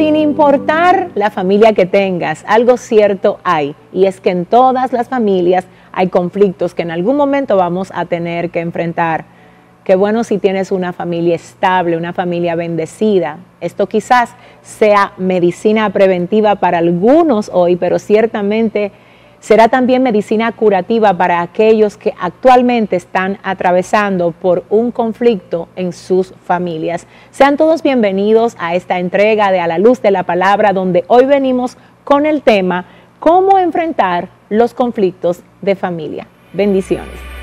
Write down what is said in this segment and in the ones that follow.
sin importar la familia que tengas, algo cierto hay, y es que en todas las familias hay conflictos que en algún momento vamos a tener que enfrentar. Qué bueno si tienes una familia estable, una familia bendecida. Esto quizás sea medicina preventiva para algunos hoy, pero ciertamente será también medicina curativa para aquellos que actualmente están atravesando por un conflicto en sus familias. Sean todos bienvenidos a esta entrega de A la Luz de la Palabra, donde hoy venimos con el tema cómo enfrentar los conflictos de familia. Bendiciones.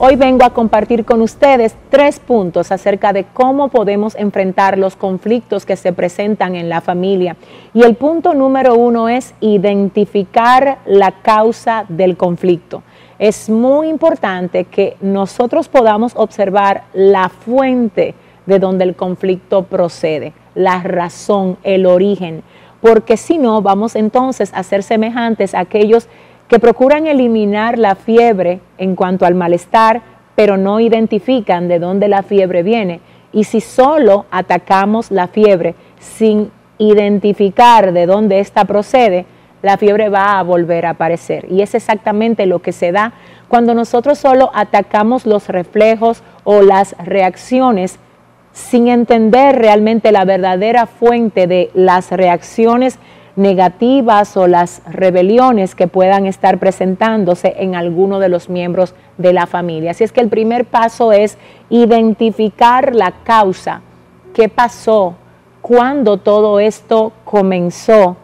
Hoy vengo a compartir con ustedes tres puntos acerca de cómo podemos enfrentar los conflictos que se presentan en la familia. Y el punto número uno es identificar la causa del conflicto. Es muy importante que nosotros podamos observar la fuente de donde el conflicto procede, la razón, el origen, porque si no, vamos entonces a ser semejantes a aquellos que procuran eliminar la fiebre en cuanto al malestar, pero no identifican de dónde la fiebre viene. Y si solo atacamos la fiebre sin identificar de dónde ésta procede, la fiebre va a volver a aparecer. Y es exactamente lo que se da cuando nosotros solo atacamos los reflejos o las reacciones sin entender realmente la verdadera fuente de las reacciones negativas o las rebeliones que puedan estar presentándose en alguno de los miembros de la familia. Así es que el primer paso es identificar la causa, qué pasó, cuándo todo esto comenzó.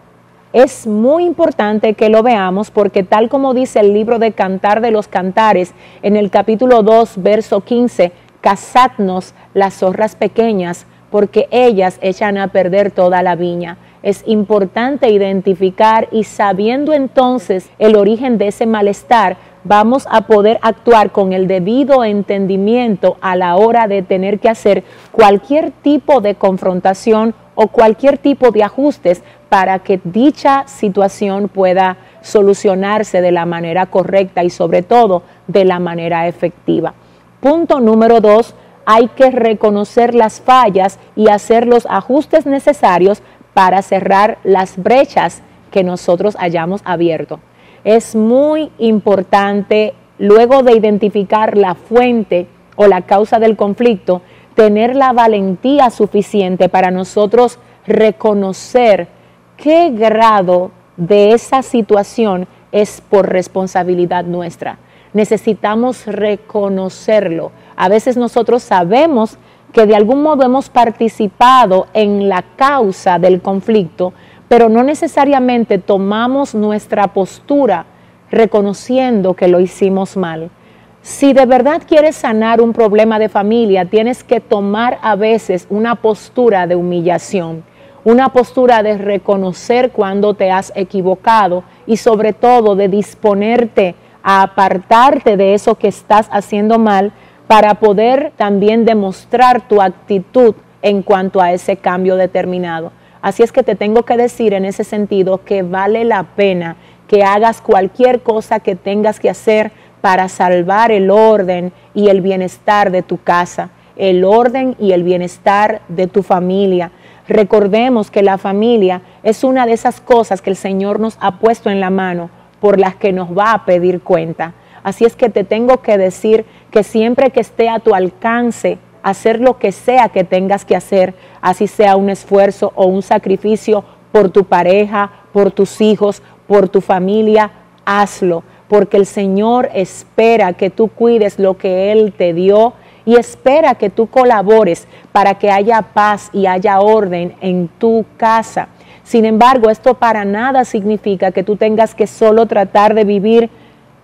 Es muy importante que lo veamos porque tal como dice el libro de Cantar de los Cantares en el capítulo 2, verso 15, cazadnos las zorras pequeñas porque ellas echan a perder toda la viña es importante identificar y sabiendo entonces el origen de ese malestar, vamos a poder actuar con el debido entendimiento a la hora de tener que hacer cualquier tipo de confrontación o cualquier tipo de ajustes para que dicha situación pueda solucionarse de la manera correcta y sobre todo de la manera efectiva. Punto número dos, hay que reconocer las fallas y hacer los ajustes necesarios para cerrar las brechas que nosotros hayamos abierto. Es muy importante, luego de identificar la fuente o la causa del conflicto, tener la valentía suficiente para nosotros reconocer qué grado de esa situación es por responsabilidad nuestra. Necesitamos reconocerlo. A veces nosotros sabemos que de algún modo hemos participado en la causa del conflicto, pero no necesariamente tomamos nuestra postura reconociendo que lo hicimos mal. Si de verdad quieres sanar un problema de familia, tienes que tomar a veces una postura de humillación, una postura de reconocer cuando te has equivocado y sobre todo de disponerte a apartarte de eso que estás haciendo mal para poder también demostrar tu actitud en cuanto a ese cambio determinado. Así es que te tengo que decir en ese sentido que vale la pena que hagas cualquier cosa que tengas que hacer para salvar el orden y el bienestar de tu casa, el orden y el bienestar de tu familia. Recordemos que la familia es una de esas cosas que el Señor nos ha puesto en la mano por las que nos va a pedir cuenta. Así es que te tengo que decir que siempre que esté a tu alcance, hacer lo que sea que tengas que hacer, así sea un esfuerzo o un sacrificio por tu pareja, por tus hijos, por tu familia, hazlo, porque el Señor espera que tú cuides lo que Él te dio y espera que tú colabores para que haya paz y haya orden en tu casa. Sin embargo, esto para nada significa que tú tengas que solo tratar de vivir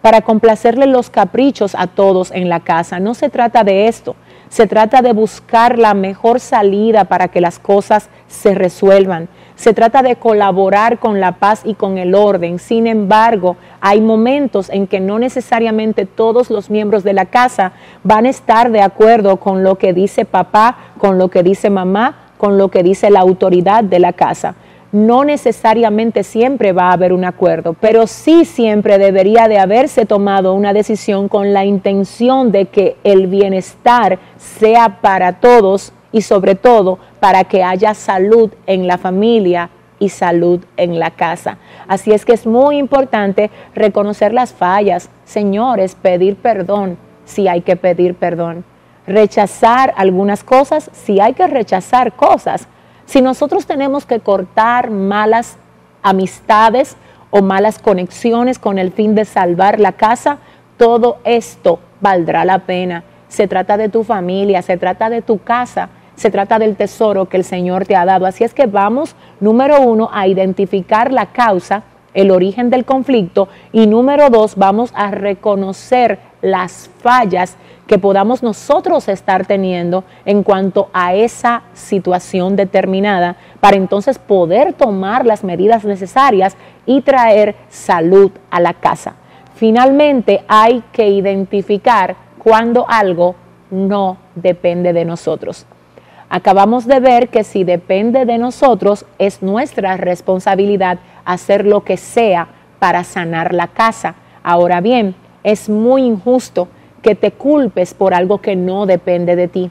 para complacerle los caprichos a todos en la casa. No se trata de esto, se trata de buscar la mejor salida para que las cosas se resuelvan. Se trata de colaborar con la paz y con el orden. Sin embargo, hay momentos en que no necesariamente todos los miembros de la casa van a estar de acuerdo con lo que dice papá, con lo que dice mamá, con lo que dice la autoridad de la casa. No necesariamente siempre va a haber un acuerdo, pero sí siempre debería de haberse tomado una decisión con la intención de que el bienestar sea para todos y sobre todo para que haya salud en la familia y salud en la casa. Así es que es muy importante reconocer las fallas, señores, pedir perdón si hay que pedir perdón, rechazar algunas cosas si hay que rechazar cosas si nosotros tenemos que cortar malas amistades o malas conexiones con el fin de salvar la casa, todo esto valdrá la pena. Se trata de tu familia, se trata de tu casa, se trata del tesoro que el Señor te ha dado. Así es que vamos, número uno, a identificar la causa, el origen del conflicto y número dos, vamos a reconocer las fallas que podamos nosotros estar teniendo en cuanto a esa situación determinada para entonces poder tomar las medidas necesarias y traer salud a la casa. Finalmente hay que identificar cuando algo no depende de nosotros. Acabamos de ver que si depende de nosotros es nuestra responsabilidad hacer lo que sea para sanar la casa. Ahora bien, es muy injusto que te culpes por algo que no depende de ti.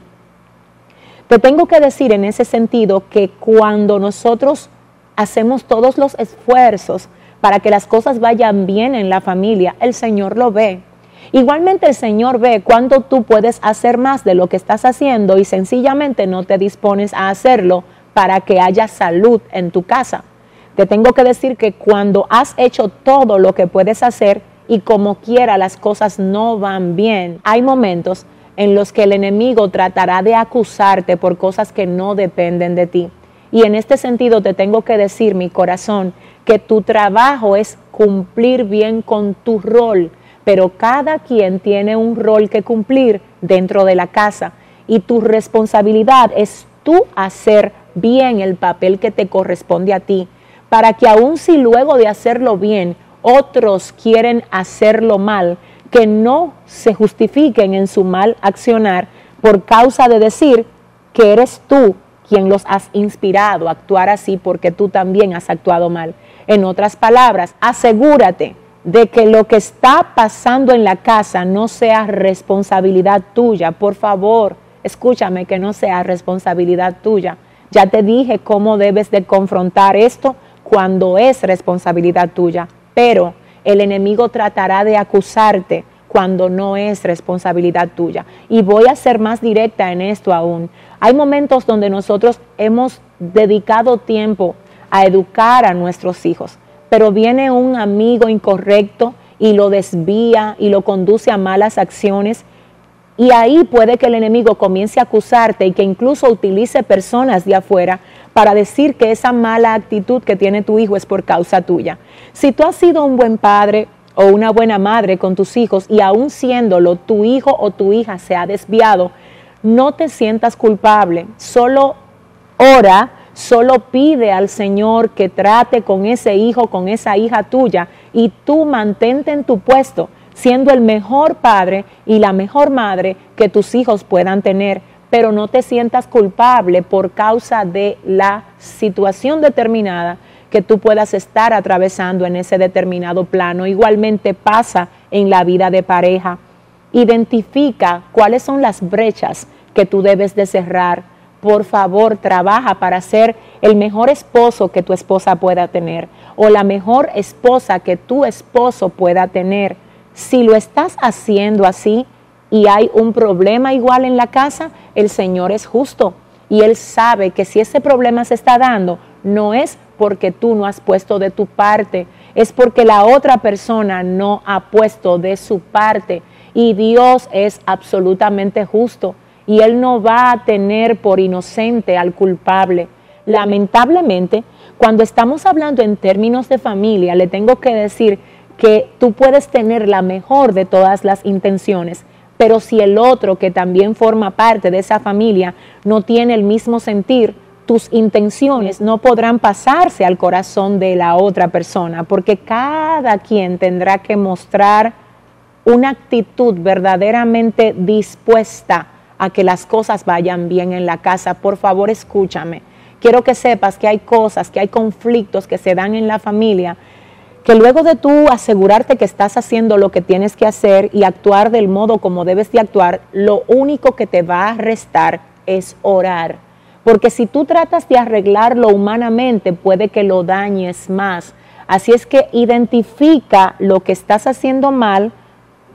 Te tengo que decir en ese sentido que cuando nosotros hacemos todos los esfuerzos para que las cosas vayan bien en la familia, el Señor lo ve. Igualmente el Señor ve cuando tú puedes hacer más de lo que estás haciendo y sencillamente no te dispones a hacerlo para que haya salud en tu casa. Te tengo que decir que cuando has hecho todo lo que puedes hacer, y como quiera las cosas no van bien, hay momentos en los que el enemigo tratará de acusarte por cosas que no dependen de ti. Y en este sentido te tengo que decir, mi corazón, que tu trabajo es cumplir bien con tu rol, pero cada quien tiene un rol que cumplir dentro de la casa y tu responsabilidad es tú hacer bien el papel que te corresponde a ti, para que aun si luego de hacerlo bien otros quieren hacerlo mal, que no se justifiquen en su mal accionar por causa de decir que eres tú quien los has inspirado a actuar así porque tú también has actuado mal. En otras palabras, asegúrate de que lo que está pasando en la casa no sea responsabilidad tuya. Por favor, escúchame que no sea responsabilidad tuya. Ya te dije cómo debes de confrontar esto cuando es responsabilidad tuya pero el enemigo tratará de acusarte cuando no es responsabilidad tuya. Y voy a ser más directa en esto aún. Hay momentos donde nosotros hemos dedicado tiempo a educar a nuestros hijos, pero viene un amigo incorrecto y lo desvía y lo conduce a malas acciones. Y ahí puede que el enemigo comience a acusarte y que incluso utilice personas de afuera para decir que esa mala actitud que tiene tu hijo es por causa tuya. Si tú has sido un buen padre o una buena madre con tus hijos y aún siéndolo, tu hijo o tu hija se ha desviado, no te sientas culpable, solo ora, solo pide al Señor que trate con ese hijo, con esa hija tuya y tú mantente en tu puesto, siendo el mejor padre y la mejor madre que tus hijos puedan tener pero no te sientas culpable por causa de la situación determinada que tú puedas estar atravesando en ese determinado plano. Igualmente pasa en la vida de pareja. Identifica cuáles son las brechas que tú debes de cerrar. Por favor, trabaja para ser el mejor esposo que tu esposa pueda tener o la mejor esposa que tu esposo pueda tener. Si lo estás haciendo así, y hay un problema igual en la casa, el Señor es justo y Él sabe que si ese problema se está dando, no es porque tú no has puesto de tu parte, es porque la otra persona no ha puesto de su parte. Y Dios es absolutamente justo y Él no va a tener por inocente al culpable. Lamentablemente, cuando estamos hablando en términos de familia, le tengo que decir que tú puedes tener la mejor de todas las intenciones, pero si el otro que también forma parte de esa familia no tiene el mismo sentir, tus intenciones no podrán pasarse al corazón de la otra persona, porque cada quien tendrá que mostrar una actitud verdaderamente dispuesta a que las cosas vayan bien en la casa. Por favor, escúchame, quiero que sepas que hay cosas, que hay conflictos que se dan en la familia, que luego de tú asegurarte que estás haciendo lo que tienes que hacer y actuar del modo como debes de actuar, lo único que te va a restar es orar. Porque si tú tratas de arreglarlo humanamente, puede que lo dañes más. Así es que identifica lo que estás haciendo mal,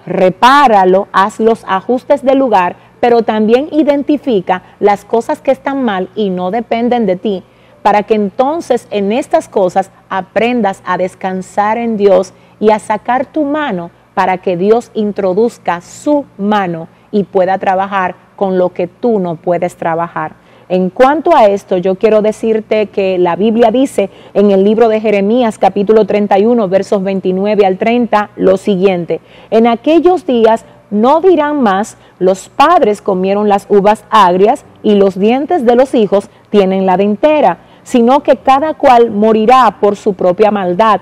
repáralo, haz los ajustes del lugar, pero también identifica las cosas que están mal y no dependen de ti, para que entonces en estas cosas aprendas a descansar en Dios y a sacar tu mano para que Dios introduzca su mano y pueda trabajar con lo que tú no puedes trabajar. En cuanto a esto, yo quiero decirte que la Biblia dice en el libro de Jeremías capítulo 31 versos 29 al 30 lo siguiente, en aquellos días no dirán más, los padres comieron las uvas agrias y los dientes de los hijos tienen la dentera, sino que cada cual morirá por su propia maldad.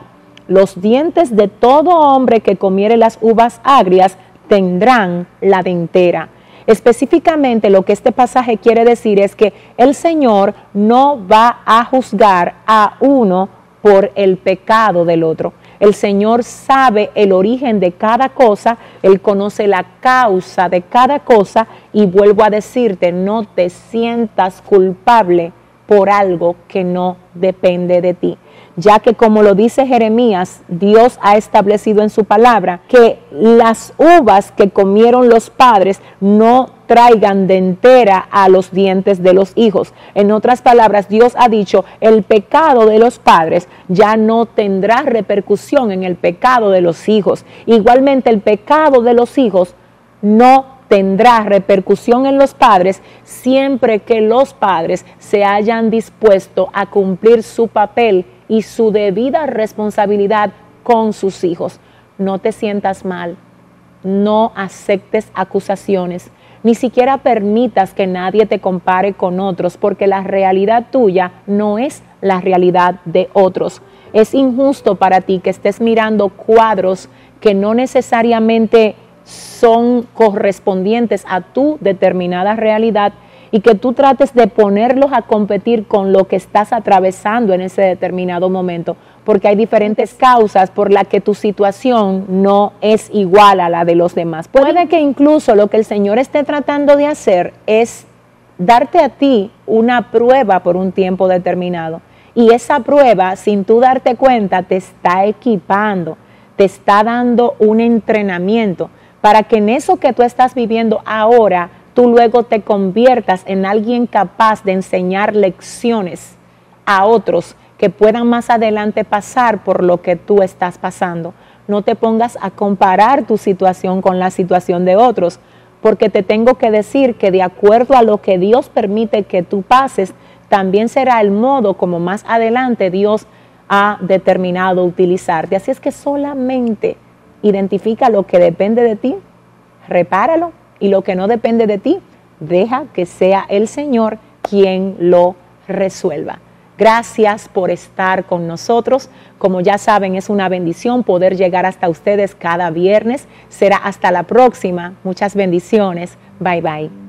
Los dientes de todo hombre que comiere las uvas agrias tendrán la dentera. Específicamente lo que este pasaje quiere decir es que el Señor no va a juzgar a uno por el pecado del otro. El Señor sabe el origen de cada cosa, Él conoce la causa de cada cosa y vuelvo a decirte, no te sientas culpable por algo que no depende de ti ya que como lo dice Jeremías, Dios ha establecido en su palabra que las uvas que comieron los padres no traigan de entera a los dientes de los hijos. En otras palabras, Dios ha dicho, el pecado de los padres ya no tendrá repercusión en el pecado de los hijos. Igualmente, el pecado de los hijos no tendrá repercusión en los padres siempre que los padres se hayan dispuesto a cumplir su papel y su debida responsabilidad con sus hijos. No te sientas mal, no aceptes acusaciones, ni siquiera permitas que nadie te compare con otros, porque la realidad tuya no es la realidad de otros. Es injusto para ti que estés mirando cuadros que no necesariamente son correspondientes a tu determinada realidad y que tú trates de ponerlos a competir con lo que estás atravesando en ese determinado momento, porque hay diferentes causas por las que tu situación no es igual a la de los demás. Puede que incluso lo que el Señor esté tratando de hacer es darte a ti una prueba por un tiempo determinado. Y esa prueba, sin tú darte cuenta, te está equipando, te está dando un entrenamiento para que en eso que tú estás viviendo ahora, tú luego te conviertas en alguien capaz de enseñar lecciones a otros que puedan más adelante pasar por lo que tú estás pasando. No te pongas a comparar tu situación con la situación de otros, porque te tengo que decir que de acuerdo a lo que Dios permite que tú pases, también será el modo como más adelante Dios ha determinado utilizarte. Así es que solamente identifica lo que depende de ti, repáralo y lo que no depende de ti, deja que sea el Señor quien lo resuelva. Gracias por estar con nosotros. Como ya saben, es una bendición poder llegar hasta ustedes cada viernes. Será hasta la próxima. Muchas bendiciones. Bye bye.